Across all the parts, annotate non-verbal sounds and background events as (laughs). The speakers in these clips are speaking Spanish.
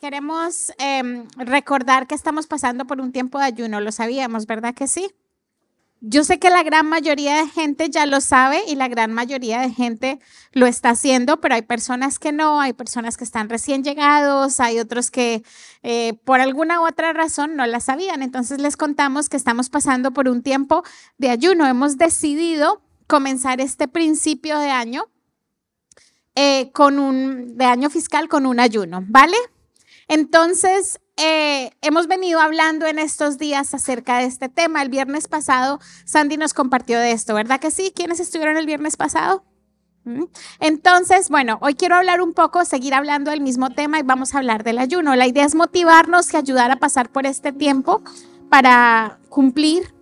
queremos em, recordar que estamos pasando por un tiempo de ayuno, lo sabíamos, ¿verdad que sí? Yo sé que la gran mayoría de gente ya lo sabe y la gran mayoría de gente lo está haciendo, pero hay personas que no, hay personas que están recién llegados, hay otros que eh, por alguna u otra razón no la sabían. Entonces les contamos que estamos pasando por un tiempo de ayuno. Hemos decidido comenzar este principio de año eh, con un de año fiscal con un ayuno, ¿vale? Entonces, eh, hemos venido hablando en estos días acerca de este tema. El viernes pasado, Sandy nos compartió de esto, ¿verdad que sí? ¿Quiénes estuvieron el viernes pasado? ¿Mm? Entonces, bueno, hoy quiero hablar un poco, seguir hablando del mismo tema y vamos a hablar del ayuno. La idea es motivarnos y ayudar a pasar por este tiempo para cumplir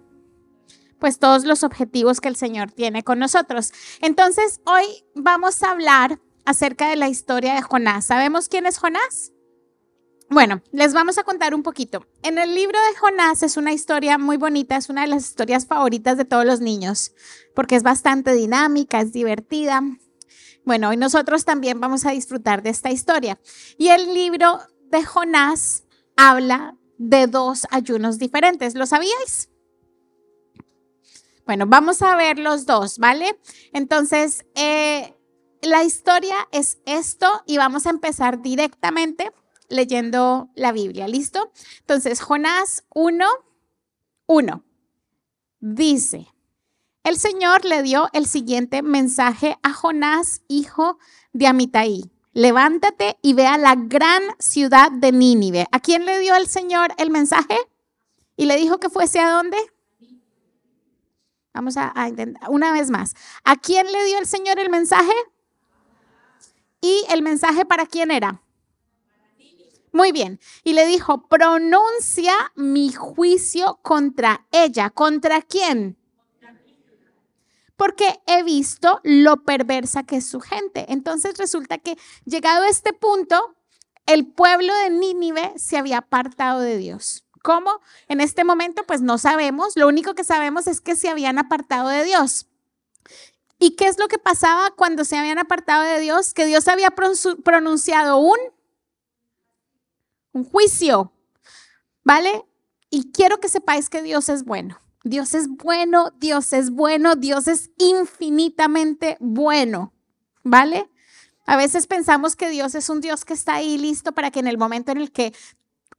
pues todos los objetivos que el Señor tiene con nosotros. Entonces, hoy vamos a hablar acerca de la historia de Jonás. ¿Sabemos quién es Jonás? Bueno, les vamos a contar un poquito. En el libro de Jonás es una historia muy bonita, es una de las historias favoritas de todos los niños, porque es bastante dinámica, es divertida. Bueno, y nosotros también vamos a disfrutar de esta historia. Y el libro de Jonás habla de dos ayunos diferentes. ¿Lo sabíais? Bueno, vamos a ver los dos, ¿vale? Entonces, eh, la historia es esto y vamos a empezar directamente leyendo la Biblia. ¿Listo? Entonces, Jonás 1, 1 dice, el Señor le dio el siguiente mensaje a Jonás, hijo de Amitai. Levántate y ve a la gran ciudad de Nínive. ¿A quién le dio el Señor el mensaje? Y le dijo que fuese a dónde? Vamos a, a intentar una vez más. ¿A quién le dio el Señor el mensaje? ¿Y el mensaje para quién era? Muy bien. Y le dijo, pronuncia mi juicio contra ella. ¿Contra quién? Porque he visto lo perversa que es su gente. Entonces resulta que llegado a este punto, el pueblo de Nínive se había apartado de Dios. ¿Cómo? En este momento, pues no sabemos. Lo único que sabemos es que se habían apartado de Dios. ¿Y qué es lo que pasaba cuando se habían apartado de Dios? Que Dios había pronunciado un un juicio, ¿vale? Y quiero que sepáis que Dios es bueno. Dios es bueno, Dios es bueno, Dios es infinitamente bueno, ¿vale? A veces pensamos que Dios es un Dios que está ahí listo para que en el momento en el que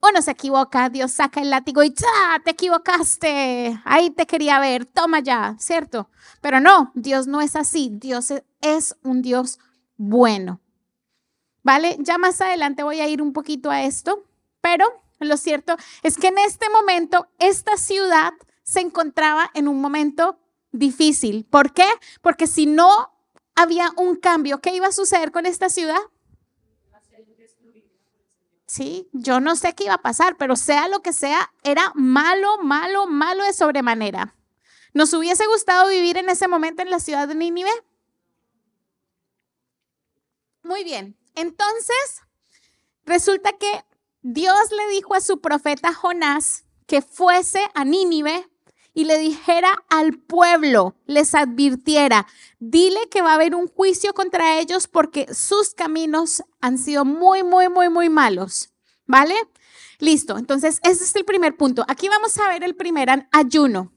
uno se equivoca, Dios saca el látigo y ya, te equivocaste, ahí te quería ver, toma ya, ¿cierto? Pero no, Dios no es así, Dios es un Dios bueno. ¿Vale? Ya más adelante voy a ir un poquito a esto, pero lo cierto es que en este momento esta ciudad se encontraba en un momento difícil. ¿Por qué? Porque si no había un cambio, ¿qué iba a suceder con esta ciudad? Sí, yo no sé qué iba a pasar, pero sea lo que sea, era malo, malo, malo de sobremanera. ¿Nos hubiese gustado vivir en ese momento en la ciudad de Nínive? Muy bien, entonces resulta que Dios le dijo a su profeta Jonás que fuese a Nínive y le dijera al pueblo, les advirtiera, dile que va a haber un juicio contra ellos porque sus caminos han sido muy, muy, muy, muy malos. ¿Vale? Listo, entonces ese es el primer punto. Aquí vamos a ver el primer ayuno.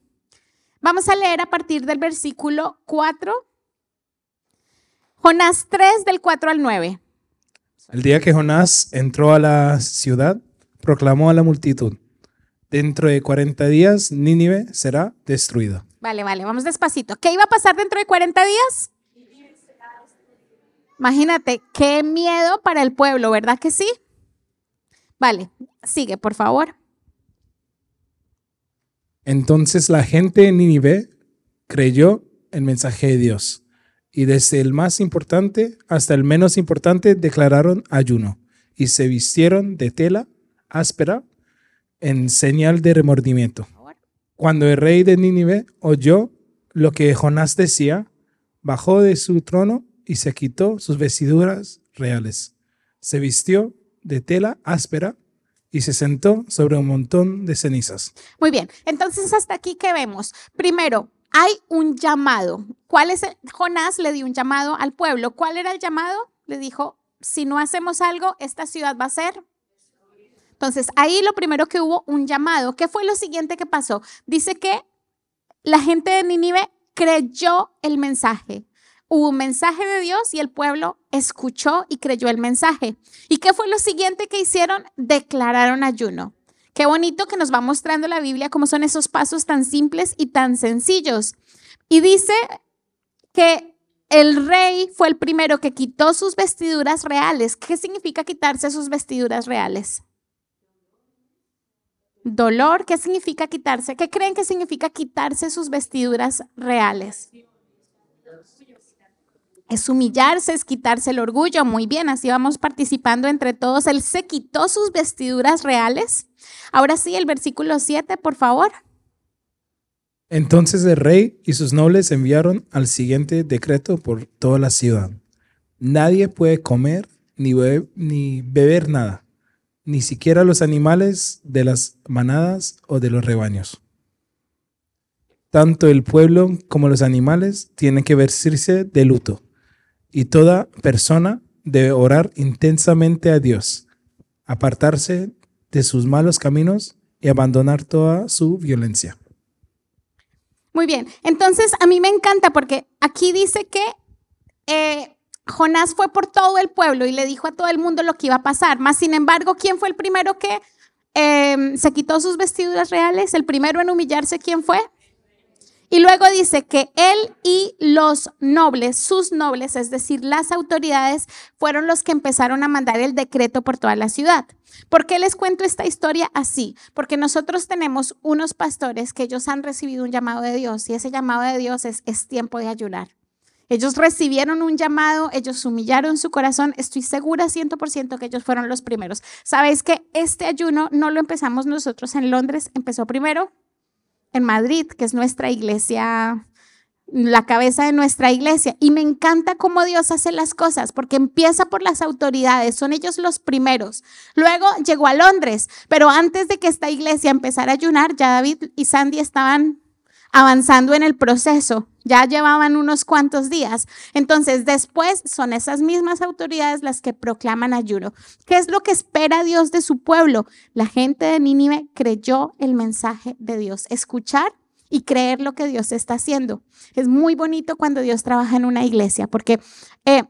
Vamos a leer a partir del versículo 4. Jonás 3 del 4 al 9. El día que Jonás entró a la ciudad, proclamó a la multitud, dentro de 40 días Nínive será destruida. Vale, vale, vamos despacito. ¿Qué iba a pasar dentro de 40 días? Imagínate, qué miedo para el pueblo, ¿verdad que sí? Vale, sigue, por favor. Entonces la gente de Nínive creyó el mensaje de Dios y desde el más importante hasta el menos importante declararon ayuno y se vistieron de tela áspera en señal de remordimiento. Cuando el rey de Nínive oyó lo que Jonás decía, bajó de su trono y se quitó sus vestiduras reales. Se vistió de tela áspera y se sentó sobre un montón de cenizas. Muy bien, entonces hasta aquí que vemos. Primero, hay un llamado. ¿Cuál es el? Jonás le dio un llamado al pueblo. ¿Cuál era el llamado? Le dijo, si no hacemos algo, esta ciudad va a ser Entonces, ahí lo primero que hubo, un llamado. ¿Qué fue lo siguiente que pasó? Dice que la gente de Nínive creyó el mensaje. Hubo un mensaje de Dios y el pueblo escuchó y creyó el mensaje. ¿Y qué fue lo siguiente que hicieron? Declararon ayuno. Qué bonito que nos va mostrando la Biblia cómo son esos pasos tan simples y tan sencillos. Y dice que el rey fue el primero que quitó sus vestiduras reales. ¿Qué significa quitarse sus vestiduras reales? Dolor, ¿qué significa quitarse? ¿Qué creen que significa quitarse sus vestiduras reales? Es humillarse, es quitarse el orgullo. Muy bien, así vamos participando entre todos. Él se quitó sus vestiduras reales. Ahora sí, el versículo 7, por favor. Entonces el rey y sus nobles enviaron al siguiente decreto por toda la ciudad. Nadie puede comer ni, ni beber nada, ni siquiera los animales de las manadas o de los rebaños. Tanto el pueblo como los animales tienen que vestirse de luto, y toda persona debe orar intensamente a Dios, apartarse de sus malos caminos y abandonar toda su violencia. Muy bien, entonces a mí me encanta porque aquí dice que eh, Jonás fue por todo el pueblo y le dijo a todo el mundo lo que iba a pasar. Más sin embargo, ¿quién fue el primero que em, se quitó sus vestiduras reales? El primero en humillarse, ¿quién fue? Y luego dice que él y los nobles, sus nobles, es decir, las autoridades, fueron los que empezaron a mandar el decreto por toda la ciudad. ¿Por qué les cuento esta historia así? Porque nosotros tenemos unos pastores que ellos han recibido un llamado de Dios y ese llamado de Dios es, es tiempo de ayunar. Ellos recibieron un llamado, ellos humillaron su corazón. Estoy segura 100% que ellos fueron los primeros. Sabéis que este ayuno no lo empezamos nosotros en Londres, empezó primero en Madrid, que es nuestra iglesia, la cabeza de nuestra iglesia. Y me encanta cómo Dios hace las cosas, porque empieza por las autoridades, son ellos los primeros. Luego llegó a Londres, pero antes de que esta iglesia empezara a ayunar, ya David y Sandy estaban avanzando en el proceso. Ya llevaban unos cuantos días. Entonces, después son esas mismas autoridades las que proclaman ayuno. ¿Qué es lo que espera Dios de su pueblo? La gente de Nínive creyó el mensaje de Dios. Escuchar y creer lo que Dios está haciendo. Es muy bonito cuando Dios trabaja en una iglesia, porque eh,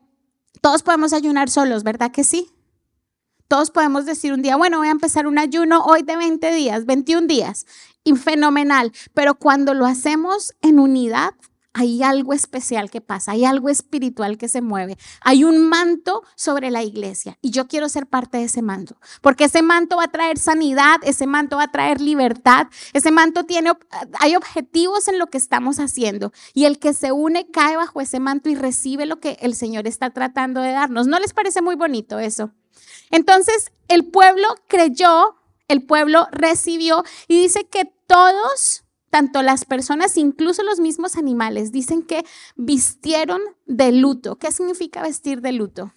todos podemos ayunar solos, ¿verdad que sí? Todos podemos decir un día, bueno, voy a empezar un ayuno hoy de 20 días, 21 días, y pero cuando lo hacemos en unidad, hay algo especial que pasa, hay algo espiritual que se mueve, hay un manto sobre la iglesia y yo quiero ser parte de ese manto, porque ese manto va a traer sanidad, ese manto va a traer libertad, ese manto tiene, hay objetivos en lo que estamos haciendo y el que se une cae bajo ese manto y recibe lo que el Señor está tratando de darnos. ¿No les parece muy bonito eso? Entonces el pueblo creyó, el pueblo recibió y dice que todos tanto las personas, incluso los mismos animales, dicen que vistieron de luto. ¿Qué significa vestir de luto?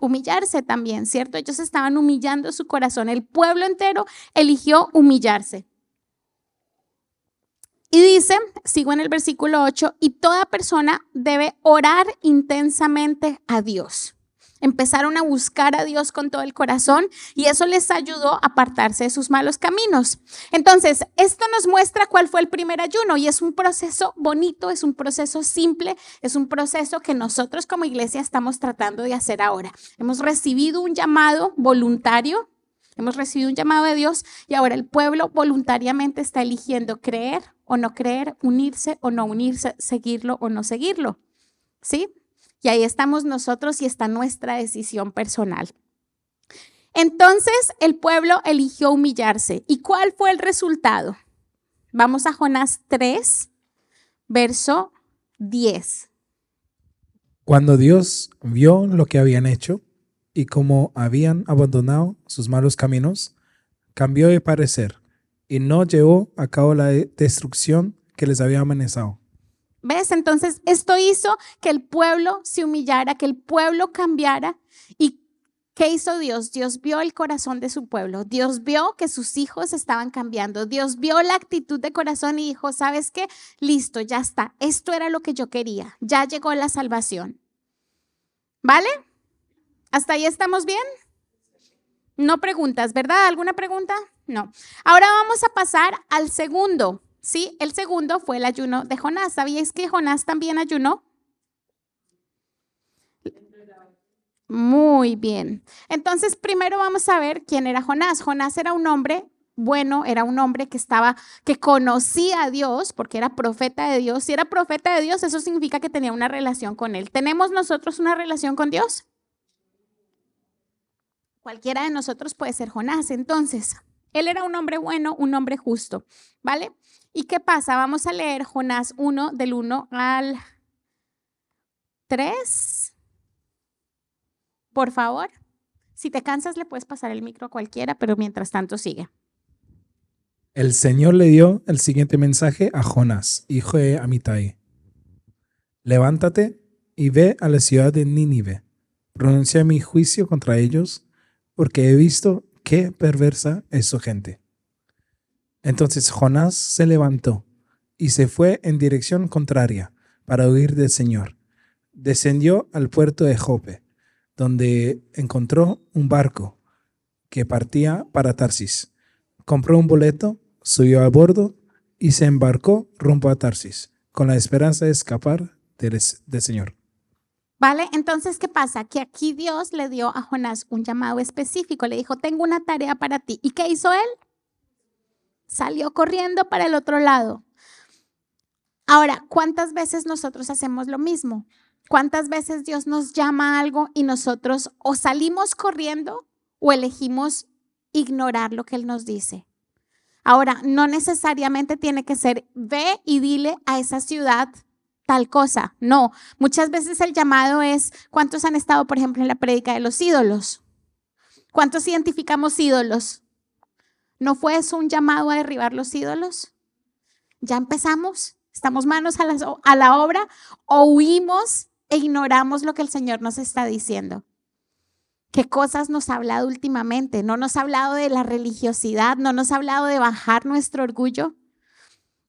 Humillarse también, ¿cierto? Ellos estaban humillando su corazón. El pueblo entero eligió humillarse. Y dice, sigo en el versículo 8, y toda persona debe orar intensamente a Dios empezaron a buscar a Dios con todo el corazón y eso les ayudó a apartarse de sus malos caminos. Entonces, esto nos muestra cuál fue el primer ayuno y es un proceso bonito, es un proceso simple, es un proceso que nosotros como iglesia estamos tratando de hacer ahora. Hemos recibido un llamado voluntario, hemos recibido un llamado de Dios y ahora el pueblo voluntariamente está eligiendo creer o no creer, unirse o no unirse, seguirlo o no seguirlo. ¿Sí? Y ahí estamos nosotros y está nuestra decisión personal. Entonces el pueblo eligió humillarse. ¿Y cuál fue el resultado? Vamos a Jonás 3, verso 10. Cuando Dios vio lo que habían hecho y cómo habían abandonado sus malos caminos, cambió de parecer y no llevó a cabo la destrucción que les había amenazado. ¿Ves? Entonces, esto hizo que el pueblo se humillara, que el pueblo cambiara. ¿Y qué hizo Dios? Dios vio el corazón de su pueblo. Dios vio que sus hijos estaban cambiando. Dios vio la actitud de corazón y dijo, ¿sabes qué? Listo, ya está. Esto era lo que yo quería. Ya llegó la salvación. ¿Vale? ¿Hasta ahí estamos bien? No preguntas, ¿verdad? ¿Alguna pregunta? No. Ahora vamos a pasar al segundo. ¿Sí? El segundo fue el ayuno de Jonás. ¿Sabíais que Jonás también ayunó? Muy bien. Entonces, primero vamos a ver quién era Jonás. Jonás era un hombre bueno, era un hombre que estaba, que conocía a Dios, porque era profeta de Dios. Si era profeta de Dios, eso significa que tenía una relación con Él. ¿Tenemos nosotros una relación con Dios? Cualquiera de nosotros puede ser Jonás. Entonces, él era un hombre bueno, un hombre justo, ¿vale? ¿Y qué pasa? Vamos a leer Jonás 1 del 1 al 3. Por favor. Si te cansas, le puedes pasar el micro a cualquiera, pero mientras tanto sigue. El Señor le dio el siguiente mensaje a Jonás, hijo de Amitai. Levántate y ve a la ciudad de Nínive. Pronuncia mi juicio contra ellos, porque he visto qué perversa es su gente. Entonces Jonás se levantó y se fue en dirección contraria para huir del Señor. Descendió al puerto de Jope, donde encontró un barco que partía para Tarsis. Compró un boleto subió a bordo y se embarcó rumbo a Tarsis, con la esperanza de escapar del, Señor. ¿Vale? Entonces, ¿qué pasa? Que aquí Dios le dio a Jonás un llamado específico, le dijo, tengo una tarea para ti. ¿Y qué hizo él? Salió corriendo para el otro lado. Ahora, ¿cuántas veces nosotros hacemos lo mismo? ¿Cuántas veces Dios nos llama a algo y nosotros o salimos corriendo o elegimos ignorar lo que Él nos dice? Ahora, no necesariamente tiene que ser ve y dile a esa ciudad tal cosa. No, muchas veces el llamado es, ¿cuántos han estado, por ejemplo, en la prédica de los ídolos? ¿Cuántos identificamos ídolos? ¿No fue eso un llamado a derribar los ídolos? ¿Ya empezamos? ¿Estamos manos a la, a la obra o huimos e ignoramos lo que el Señor nos está diciendo? ¿Qué cosas nos ha hablado últimamente? No nos ha hablado de la religiosidad, no nos ha hablado de bajar nuestro orgullo.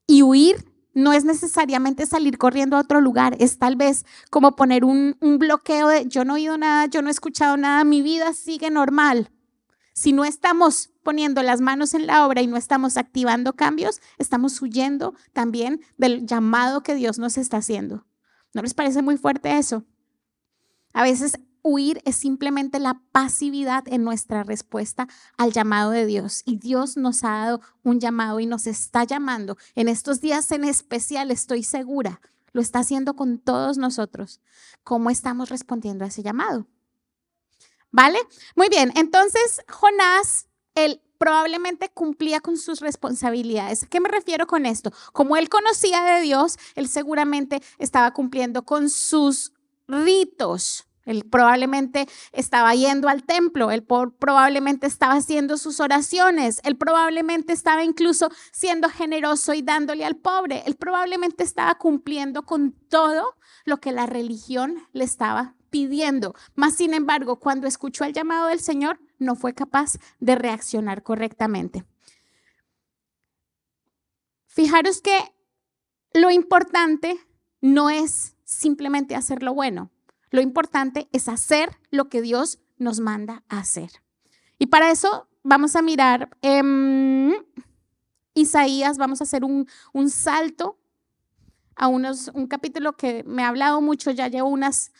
Y huir no es necesariamente salir corriendo a otro lugar, es tal vez como poner un, bloqueo de yo no he oído nada, yo no he escuchado nada, mi vida sigue normal. Si no estamos poniendo las manos en la obra y no estamos activando cambios, estamos huyendo también del llamado que Dios nos está haciendo. ¿No les parece muy fuerte eso? A veces huir es simplemente la pasividad en nuestra respuesta al llamado de Dios. Y Dios nos ha dado un llamado y nos está llamando. En estos días en especial, estoy segura, lo está haciendo con todos nosotros. ¿Cómo estamos respondiendo a ese llamado? ¿Vale? Muy bien, entonces Jonás, él probablemente cumplía con sus responsabilidades. ¿A qué me refiero con esto? Como él conocía de Dios, él seguramente estaba cumpliendo con sus ritos él probablemente estaba yendo al templo, él probablemente estaba haciendo sus oraciones, él probablemente estaba incluso siendo generoso y dándole al pobre, él probablemente estaba cumpliendo con todo lo que la religión le estaba pidiendo. Mas, sin embargo, cuando escuchó el llamado del Señor, no fue capaz de reaccionar correctamente. Fijaros que lo importante no es simplemente hacer lo bueno. Lo importante es hacer lo que Dios nos manda a hacer. Y para eso vamos a mirar Isaías, vamos a hacer un, un salto a unos, un capítulo que me ha hablado mucho, ya llevo unas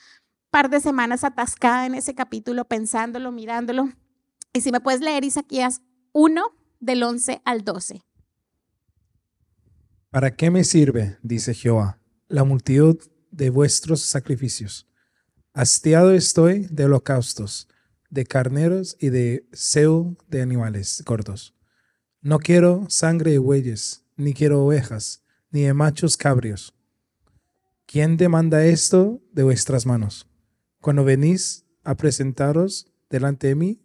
par de semanas atascada en ese capítulo, pensándolo, mirándolo. Y si me puedes leer Isaías 1 del 11 al 12. ¿Para qué me sirve, dice Jehová, la multitud de vuestros sacrificios? Hastiado estoy de holocaustos, de carneros y de ceo de animales cortos. No quiero sangre de bueyes, ni quiero ovejas, ni de machos cabrios. ¿Quién demanda esto de vuestras manos? Cuando venís a presentaros delante de mí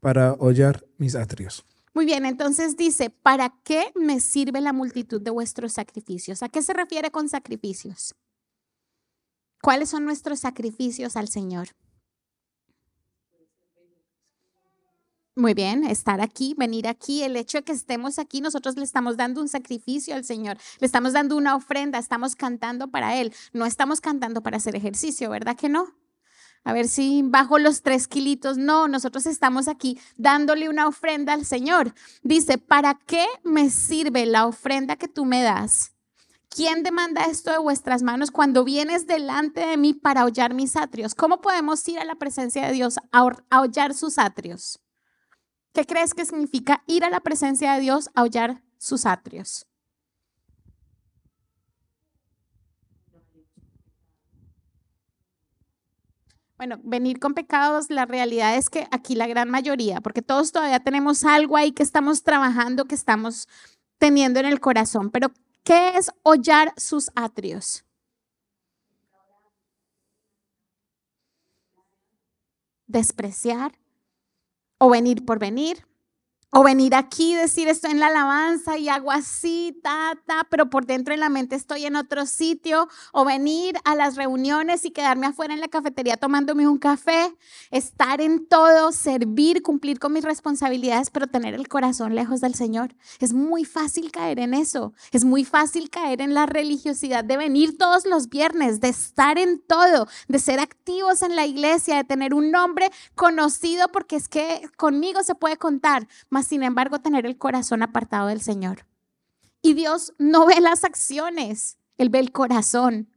para hollar mis atrios. Muy bien, entonces dice, ¿para qué me sirve la multitud de vuestros sacrificios? ¿A qué se refiere con sacrificios? ¿Cuáles son nuestros sacrificios al Señor? Muy bien, estar aquí, venir aquí, el hecho de que estemos aquí, nosotros le estamos dando un sacrificio al Señor, le estamos dando una ofrenda, estamos cantando para Él, no estamos cantando para hacer ejercicio, ¿verdad que no? a ver si bajo los tres kilitos. No, nosotros estamos aquí dándole una ofrenda al Señor. Dice, ¿para qué me sirve la ofrenda que tú me das? ¿Quién demanda esto de vuestras manos cuando vienes delante de mí para hollar mis atrios? ¿Cómo podemos ir a la presencia de Dios a, hollar sus atrios? ¿Qué crees que significa ir a la presencia de Dios a hollar sus atrios? Bueno, venir con pecados, la realidad es que aquí la gran mayoría, porque todos todavía tenemos algo ahí que estamos trabajando, que estamos teniendo en el corazón, pero ¿qué es hollar sus atrios? Despreciar o venir por venir o venir aquí y decir estoy en la alabanza y hago así, ta, ta, pero por dentro en la mente estoy en otro sitio. O venir a las reuniones y quedarme afuera en la cafetería tomándome un café. Estar en todo, servir, cumplir con mis responsabilidades, pero tener el corazón lejos del Señor. Es muy fácil caer en eso. Es muy fácil caer en la religiosidad de venir todos los viernes, de estar en todo, de ser activos en la iglesia, de tener un nombre conocido porque es que conmigo se puede contar. Sin embargo tener el corazón apartado del Señor. Y Dios no ve las acciones, Él ve el corazón.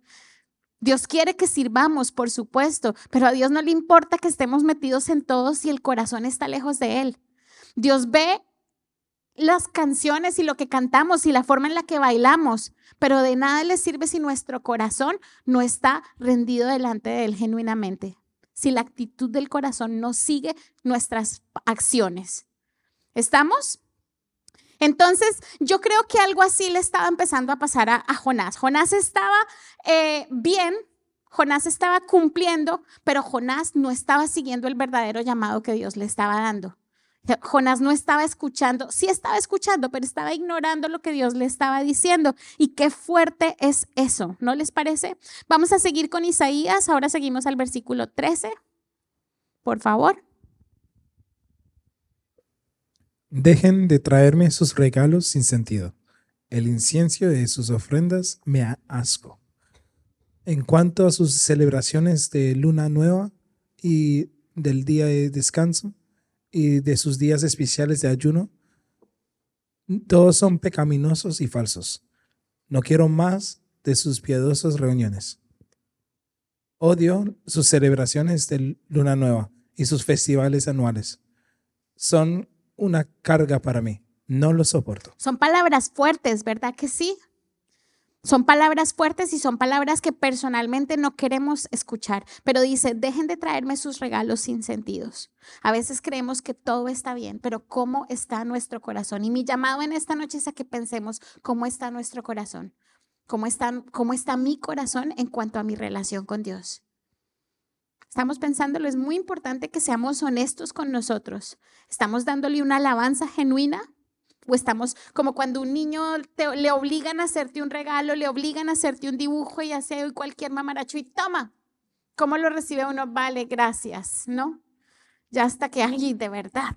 Dios quiere que sirvamos, por supuesto, pero a Dios no le importa que estemos metidos en todo si el corazón está lejos de Él. Dios ve las canciones y lo que cantamos y la forma en la que bailamos, pero de nada le sirve si nuestro corazón no está rendido delante de Él genuinamente, si la actitud del corazón no sigue nuestras acciones. ¿Estamos? Entonces, yo creo que algo así le estaba empezando a pasar a, Jonás. Jonás estaba eh, bien, Jonás estaba cumpliendo, pero Jonás no estaba siguiendo el verdadero llamado que Dios le estaba dando. Jonás no estaba escuchando, sí estaba escuchando, pero estaba ignorando lo que Dios le estaba diciendo. Y qué fuerte es eso, ¿no les parece? Vamos a seguir con Isaías, ahora seguimos al versículo 13, por favor. Dejen de traerme sus regalos sin sentido. El incienso de sus ofrendas me asco. En cuanto a sus celebraciones de luna nueva y del día de descanso y de sus días especiales de ayuno, todos son pecaminosos y falsos. No quiero más de sus piadosas reuniones. Odio sus celebraciones de luna nueva y sus festivales anuales. Son una carga para mí. No lo soporto. Son palabras fuertes, ¿verdad que sí? Son palabras fuertes y son palabras que personalmente no queremos escuchar, pero dice, dejen de traerme sus regalos sin sentidos. A veces creemos que todo está bien, pero ¿cómo está nuestro corazón? Y mi llamado en esta noche es a que pensemos cómo está nuestro corazón, cómo está, cómo está mi corazón en cuanto a mi relación con Dios. Estamos pensándolo, es muy importante que seamos honestos con nosotros. ¿Estamos dándole una alabanza genuina? ¿O estamos como cuando un niño le obligan a hacerte un regalo, le obligan a hacerte un dibujo y hace cualquier mamaracho y toma? ¿Cómo lo recibe uno? Vale, gracias, ¿no? Ya hasta que, ay, de verdad.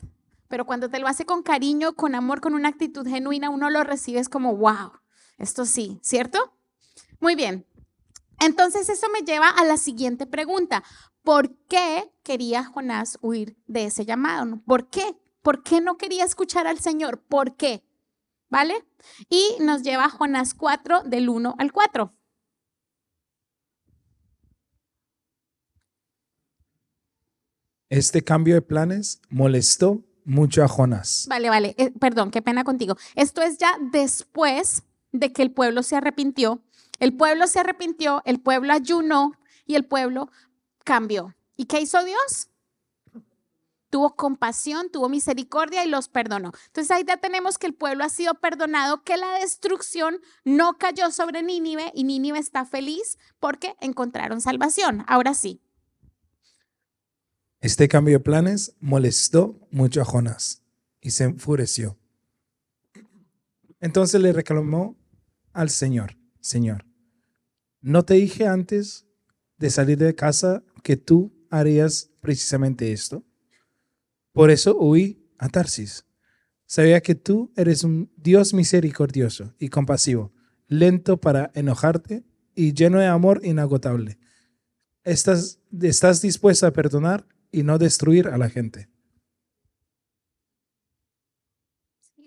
Pero cuando te lo hace con cariño, con amor, con una actitud genuina, uno lo recibe como, wow, esto sí, ¿cierto? Muy bien. Entonces eso me lleva a la siguiente pregunta. ¿Por qué quería Jonás huir de ese llamado? ¿Por qué? ¿Por qué no quería escuchar al Señor? ¿Por qué? ¿Vale? Y nos lleva a Jonás 4 del 1 al 4. Este cambio de planes molestó mucho a Jonás. Vale, vale, eh, perdón, qué pena contigo. Esto es ya después de que el pueblo se arrepintió. El pueblo se arrepintió, el pueblo ayunó y el pueblo cambió. ¿Y qué hizo Dios? Tuvo compasión, tuvo misericordia y los perdonó. Entonces ahí ya tenemos que el pueblo ha sido perdonado, que la destrucción no cayó sobre Nínive y Nínive está feliz porque encontraron salvación. Ahora sí. Este cambio de planes molestó mucho a Jonás y se enfureció. Entonces le reclamó al Señor, Señor, ¿no te dije antes de salir de casa que tú harías precisamente esto. Por eso huí a Tarsis. Sabía que tú eres un Dios misericordioso y compasivo, lento para enojarte y lleno de amor inagotable. estás, estás dispuesto a perdonar y no destruir a la gente.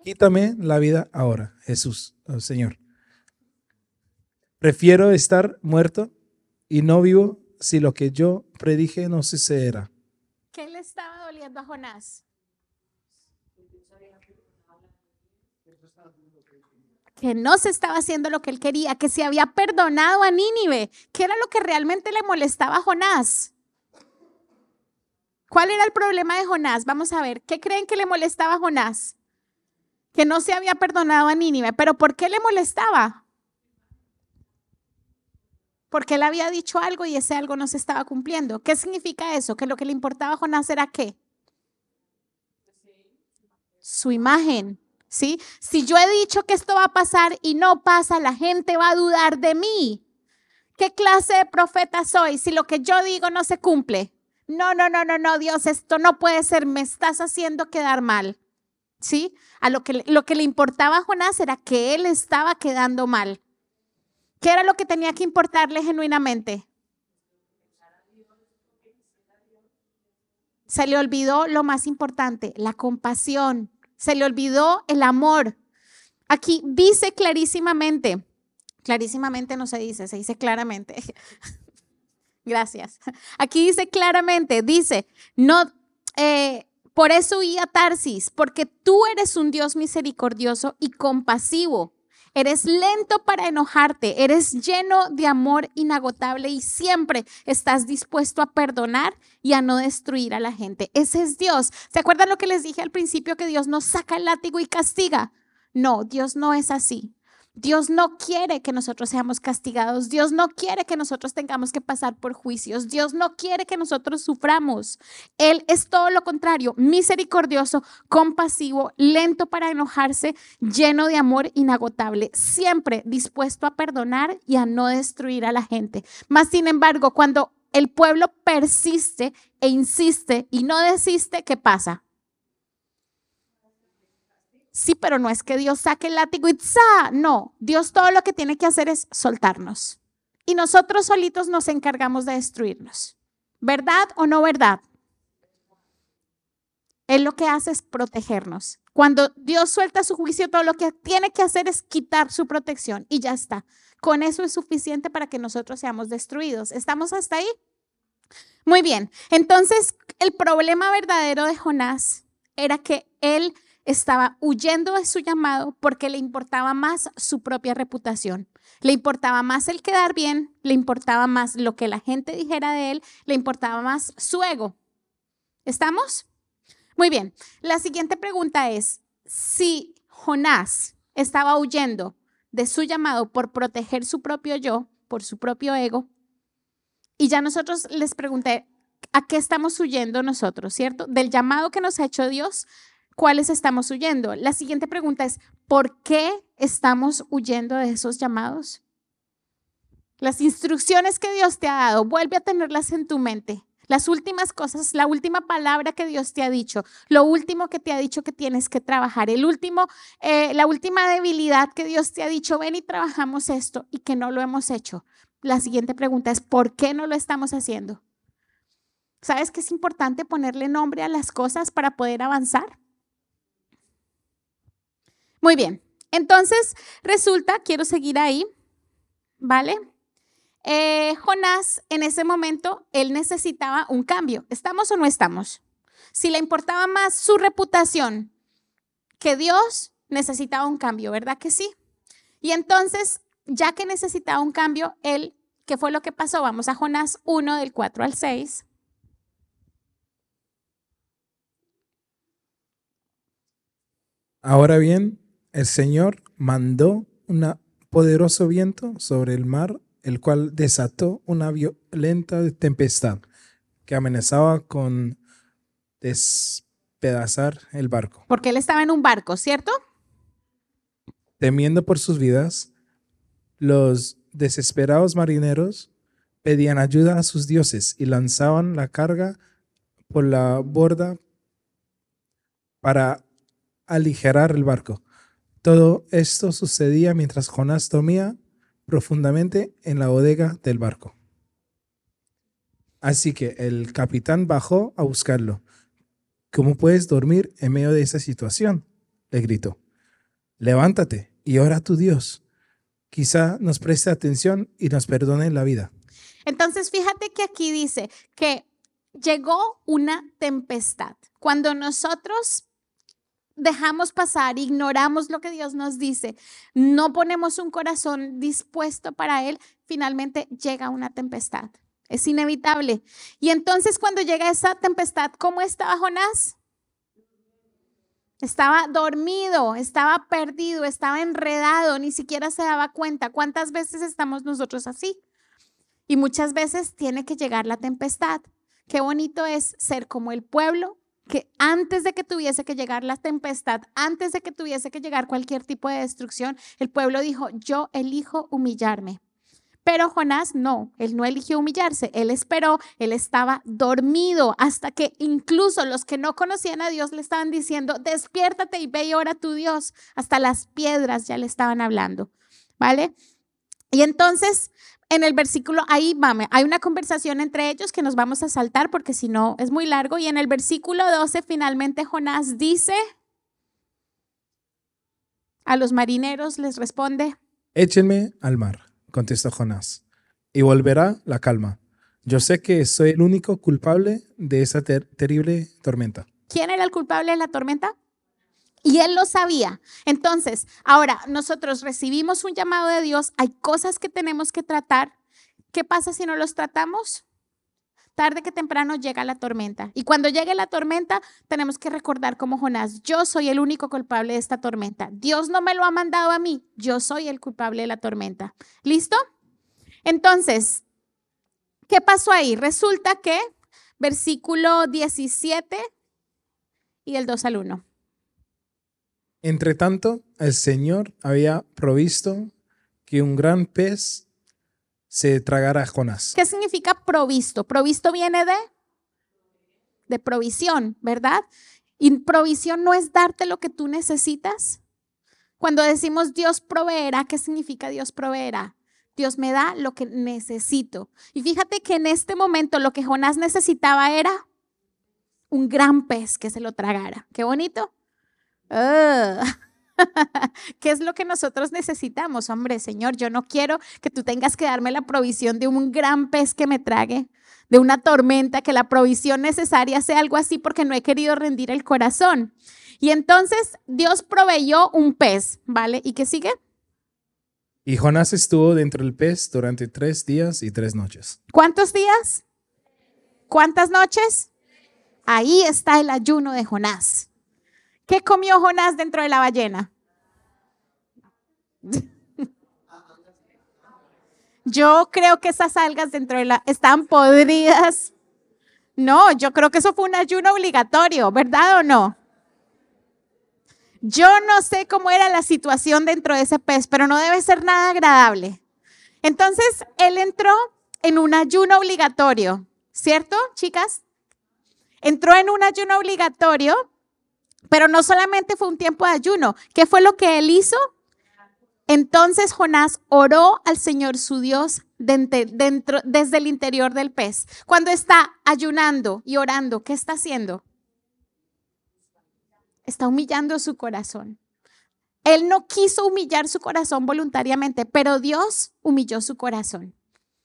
Quítame la vida ahora, Jesús, oh Señor. Prefiero estar muerto y no vivo si lo que yo predije no sucederá. ¿Qué le estaba doliendo a Jonás? que no se estaba haciendo lo que él quería, que se había perdonado a Nínive. ¿Qué era lo que realmente le molestaba a Jonás? ¿Cuál era el problema de Jonás? Vamos a ver, ¿qué creen que le molestaba a Jonás? Que no se había perdonado a Nínive, pero ¿por qué le molestaba? Porque él había dicho algo y ese algo no se estaba cumpliendo. ¿Qué significa eso? Que lo que le importaba a Jonás era qué? Su imagen. ¿sí? Si yo he dicho que esto va a pasar y no pasa, la gente va a dudar de mí. ¿Qué clase de profeta soy si lo que yo digo no se cumple? No, no, no, no, no, Dios, esto no puede ser, me estás haciendo quedar mal. ¿Sí? A lo que, lo que le importaba a Jonás era que él estaba quedando mal. ¿Qué era lo que tenía que importarle genuinamente? Se le olvidó lo más importante, la compasión, se le olvidó el amor. Aquí dice clarísimamente, clarísimamente no se dice, se dice claramente. (laughs) Gracias. Aquí dice claramente, dice, no, eh, por eso huí a Tarsis, porque tú eres un Dios misericordioso y compasivo Eres lento para enojarte, eres lleno de amor inagotable y siempre estás dispuesto a perdonar y a no destruir a la gente. Ese es Dios. ¿Se acuerdan lo que les dije al principio que Dios nos saca el látigo y castiga? No, Dios no es así. Dios no quiere que nosotros seamos castigados. Dios no quiere que nosotros tengamos que pasar por juicios. Dios no quiere que nosotros suframos. Él es todo lo contrario, misericordioso, compasivo, lento para enojarse, lleno de amor inagotable, siempre dispuesto a perdonar y a no destruir a la gente. Más sin embargo, cuando el pueblo persiste e insiste y no desiste, ¿qué pasa? Sí, pero no es que Dios saque el látigo y ¡za! No, Dios todo lo que tiene que hacer es soltarnos. Y nosotros solitos nos encargamos de destruirnos. ¿Verdad o no verdad? Él lo que hace es protegernos. Cuando Dios suelta su juicio, todo lo que tiene que hacer es quitar su protección y ya está. Con eso es suficiente para que nosotros seamos destruidos. ¿Estamos hasta ahí? Muy bien. Entonces, el problema verdadero de Jonás era que él estaba huyendo de su llamado porque le importaba más su propia reputación. Le importaba más el quedar bien, le importaba más lo que la gente dijera de él, le importaba más su ego. ¿Estamos? Muy bien. La siguiente pregunta es, si Jonás estaba huyendo de su llamado por proteger su propio yo, por su propio ego, y ya nosotros les pregunté, ¿a qué estamos huyendo nosotros, cierto? Del llamado que nos ha hecho Dios cuáles estamos huyendo. La siguiente pregunta es, ¿por qué estamos huyendo de esos llamados? Las instrucciones que Dios te ha dado, vuelve a tenerlas en tu mente. Las últimas cosas, la última palabra que Dios te ha dicho, lo último que te ha dicho que tienes que trabajar, el último, eh, la última debilidad que Dios te ha dicho, ven y trabajamos esto y que no lo hemos hecho. La siguiente pregunta es, ¿por qué no lo estamos haciendo? ¿Sabes que es importante ponerle nombre a las cosas para poder avanzar? Muy bien, entonces resulta, quiero seguir ahí, ¿vale? Eh, Jonás, en ese momento, él necesitaba un cambio. ¿Estamos o no estamos? Si le importaba más su reputación que Dios, necesitaba un cambio, ¿verdad que sí? Y entonces, ya que necesitaba un cambio, él, ¿qué fue lo que pasó? Vamos a Jonás 1 del 4 al 6. Ahora bien, el Señor mandó un poderoso viento sobre el mar, el cual desató una violenta tempestad que amenazaba con despedazar el barco. Porque él estaba en un barco, ¿cierto? Temiendo por sus vidas, los desesperados marineros pedían ayuda a sus dioses y lanzaban la carga por la borda para aligerar el barco. Todo esto sucedía mientras Jonás dormía profundamente en la bodega del barco. Así que el capitán bajó a buscarlo. ¿Cómo puedes dormir en medio de esa situación? le gritó. Levántate y ora a tu Dios. Quizá nos preste atención y nos perdone la vida. Entonces, fíjate que aquí dice que llegó una tempestad. Cuando nosotros dejamos pasar, ignoramos lo que Dios nos dice, no ponemos un corazón dispuesto para Él, finalmente llega una tempestad. Es inevitable. Y entonces cuando llega esa tempestad, ¿cómo estaba Jonás? Estaba dormido, estaba perdido, estaba enredado, ni siquiera se daba cuenta. ¿Cuántas veces estamos nosotros así? Y muchas veces tiene que llegar la tempestad. Qué bonito es ser como el pueblo que antes de que tuviese que llegar la tempestad, antes de que tuviese que llegar cualquier tipo de destrucción, el pueblo dijo, yo elijo humillarme. Pero Jonás no, él no eligió humillarse, él esperó, él estaba dormido hasta que incluso los que no conocían a Dios le estaban diciendo, despiértate y ve y ora a tu Dios. Hasta las piedras ya le estaban hablando, ¿vale? Y entonces en el versículo, ahí vamos, hay una conversación entre ellos que nos vamos a saltar porque si no es muy largo. Y en el versículo 12 finalmente Jonás dice, a los marineros les responde, Échenme al mar, contestó Jonás, y volverá la calma. Yo sé que soy el único culpable de esa terrible tormenta. ¿Quién era el culpable de la tormenta? Y él lo sabía. Entonces, ahora nosotros recibimos un llamado de Dios, hay cosas que tenemos que tratar. ¿Qué pasa si no los tratamos? Tarde que temprano llega la tormenta. Y cuando llegue la tormenta, tenemos que recordar como Jonás, yo soy el único culpable de esta tormenta. Dios no me lo ha mandado a mí, yo soy el culpable de la tormenta. ¿Listo? Entonces, ¿qué pasó ahí? Resulta que versículo 17 y el 2 al 1. Entre tanto, el Señor había provisto que un gran pez se tragara a Jonás. ¿Qué significa provisto? Provisto viene de de provisión, ¿verdad? Y provisión no es darte lo que tú necesitas. Cuando decimos Dios proveerá, ¿qué significa Dios proveerá? Dios me da lo que necesito. Y fíjate que en este momento lo que Jonás necesitaba era un gran pez que se lo tragara. Qué bonito. (laughs) ¿Qué es lo que nosotros necesitamos? Hombre, Señor, yo no quiero que tú tengas que darme la provisión de un gran pez que me trague, de una tormenta, que la provisión necesaria sea algo así porque no he querido rendir el corazón. Y entonces Dios proveyó un pez, ¿vale? ¿Y qué sigue? Y Jonás estuvo dentro del pez durante tres días y tres noches. ¿Cuántos días? ¿Cuántas noches? Ahí está el ayuno de Jonás. ¿Qué comió Jonás dentro de la ballena? Yo creo que esas algas dentro de la están podridas. No, yo creo que eso fue un ayuno obligatorio, ¿verdad o no? Yo no sé cómo era la situación dentro de ese pez, pero no debe ser nada agradable. Entonces, él entró en un ayuno obligatorio, ¿cierto, chicas? Entró en un ayuno obligatorio pero no solamente fue un tiempo de ayuno. ¿Qué fue lo que él hizo? Entonces Jonás oró al Señor su Dios desde el interior del pez. Cuando está ayunando y orando, ¿qué está haciendo? Está humillando su corazón. Él no quiso humillar su corazón voluntariamente, pero Dios humilló su corazón.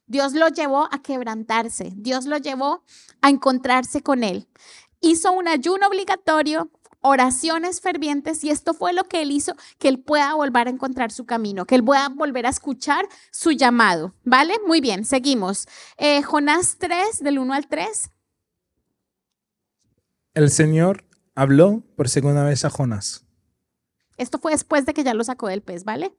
Dios lo llevó a quebrantarse, Dios lo llevó a encontrarse con él. Hizo un ayuno obligatorio, oraciones fervientes y esto fue lo que él hizo, que él pueda volver a encontrar su camino, que él pueda volver a escuchar su llamado. ¿Vale? Muy bien, seguimos. Eh, Jonás 3, del 1 al 3. El Señor habló por segunda vez a Jonás. Esto fue después de que ya lo sacó del pez, ¿vale?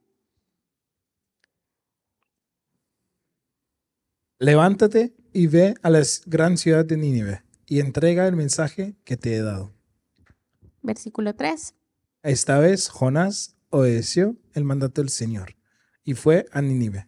Levántate y ve a la gran ciudad de Nínive y entrega el mensaje que te he dado versículo 3. Esta vez Jonás obedeció el mandato del Señor y fue a Nínive,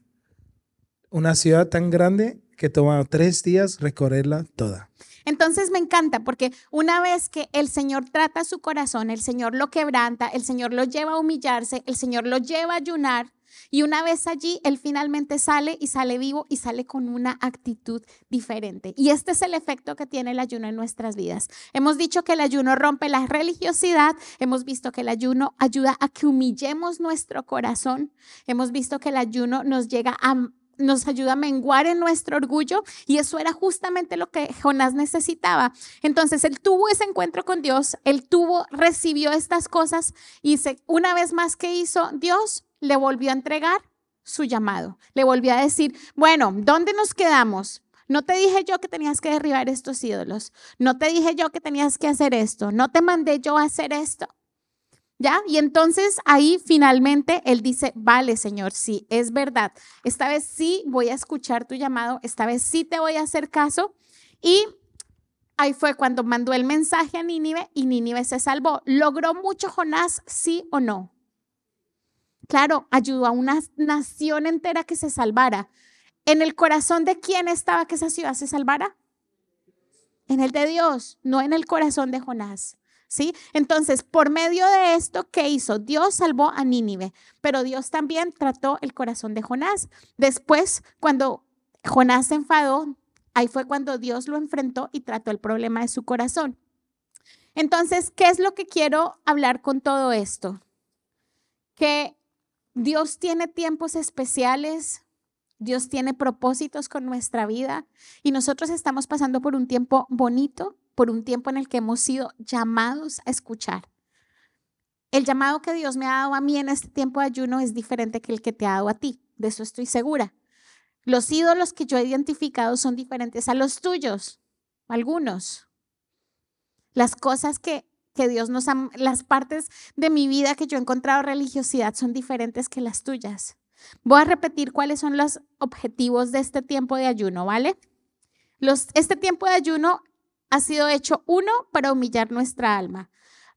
una ciudad tan grande que tomaba tres días recorrerla toda. Entonces me encanta porque una vez que el Señor trata su corazón, el Señor lo quebranta, el Señor lo lleva a humillarse, el Señor lo lleva a ayunar, Y una vez allí, él finalmente sale y sale vivo y sale con una actitud diferente. Y este es el efecto que tiene el ayuno en nuestras vidas. Hemos dicho que el ayuno rompe la religiosidad, hemos visto que el ayuno ayuda a que humillemos nuestro corazón, hemos visto que el ayuno nos llega a nos ayuda a menguar en nuestro orgullo y eso era justamente lo que Jonás necesitaba. Entonces él tuvo ese encuentro con Dios, él tuvo, recibió estas cosas y se, una vez más que hizo Dios, le volvió a entregar su llamado, le volvió a decir, bueno, ¿dónde nos quedamos? No te dije yo que tenías que derribar estos ídolos, no te dije yo que tenías que hacer esto, no te mandé yo a hacer esto. ¿Ya? Y entonces ahí finalmente él dice, vale, Señor, sí, es verdad. Esta vez sí voy a escuchar tu llamado, esta vez sí te voy a hacer caso. Y ahí fue cuando mandó el mensaje a Nínive y Nínive se salvó. ¿Logró mucho Jonás, sí o no? Claro, ayudó a una nación entera que se salvara. ¿En el corazón de quién estaba que esa ciudad se salvara? En el de Dios, no en el corazón de Jonás. ¿Sí? Entonces, por medio de esto, ¿qué hizo? Dios salvó a Nínive, pero Dios también trató el corazón de Jonás. Después, cuando Jonás se enfadó, ahí fue cuando Dios lo enfrentó y trató el problema de su corazón. Entonces, ¿qué es lo que quiero hablar con todo esto? Que Dios tiene tiempos especiales, Dios tiene propósitos con nuestra vida y nosotros estamos pasando por un tiempo bonito, por un tiempo en el que hemos sido llamados a escuchar. El llamado que Dios me ha dado a mí en este tiempo de ayuno es diferente que el que te ha dado a ti, de eso estoy segura. Los ídolos que yo he identificado son diferentes a los tuyos, algunos. Las cosas que, que Dios nos ha, las partes de mi vida que yo he encontrado religiosidad son diferentes que las tuyas. Voy a repetir cuáles son los objetivos de este tiempo de ayuno, ¿vale? Los, este tiempo de ayuno ha sido hecho, uno, para humillar nuestra alma.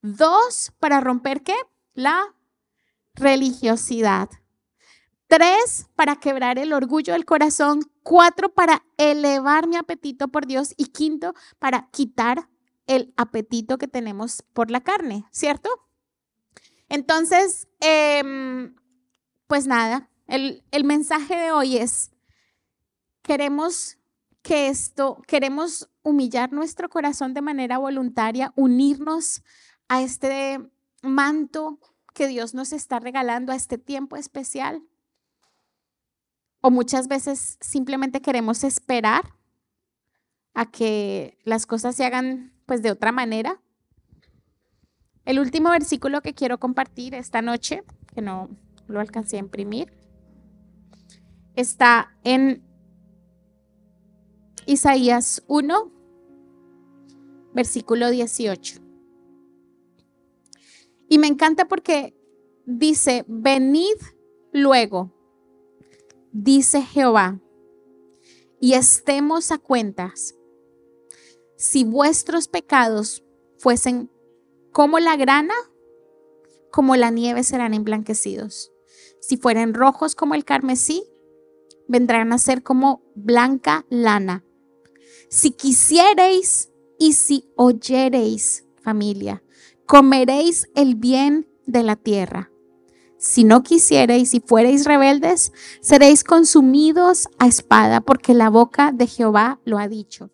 Dos, para romper qué? La religiosidad. Tres, para quebrar el orgullo del corazón. Cuatro, para elevar mi apetito por Dios. Y quinto, para quitar el apetito que tenemos por la carne, ¿cierto? Entonces, em, pues nada, el, el mensaje de hoy es, queremos que esto, queremos humillar nuestro corazón de manera voluntaria, unirnos a este manto que Dios nos está regalando, a este tiempo especial. O muchas veces simplemente queremos esperar a que las cosas se hagan pues de otra manera. El último versículo que quiero compartir esta noche, que no lo alcancé a imprimir, está en Isaías 1, versículo 18. Y me encanta porque dice, venid luego, dice Jehová, y estemos a cuentas. Si vuestros pecados fuesen como la grana, como la nieve serán emblanquecidos. Si fueren rojos como el carmesí, vendrán a ser como blanca lana. Si quisiereis y si oyereis, familia, comeréis el bien de la tierra. Si no quisiereis y fuereis rebeldes, seréis consumidos a espada, porque la boca de Jehová lo ha dicho.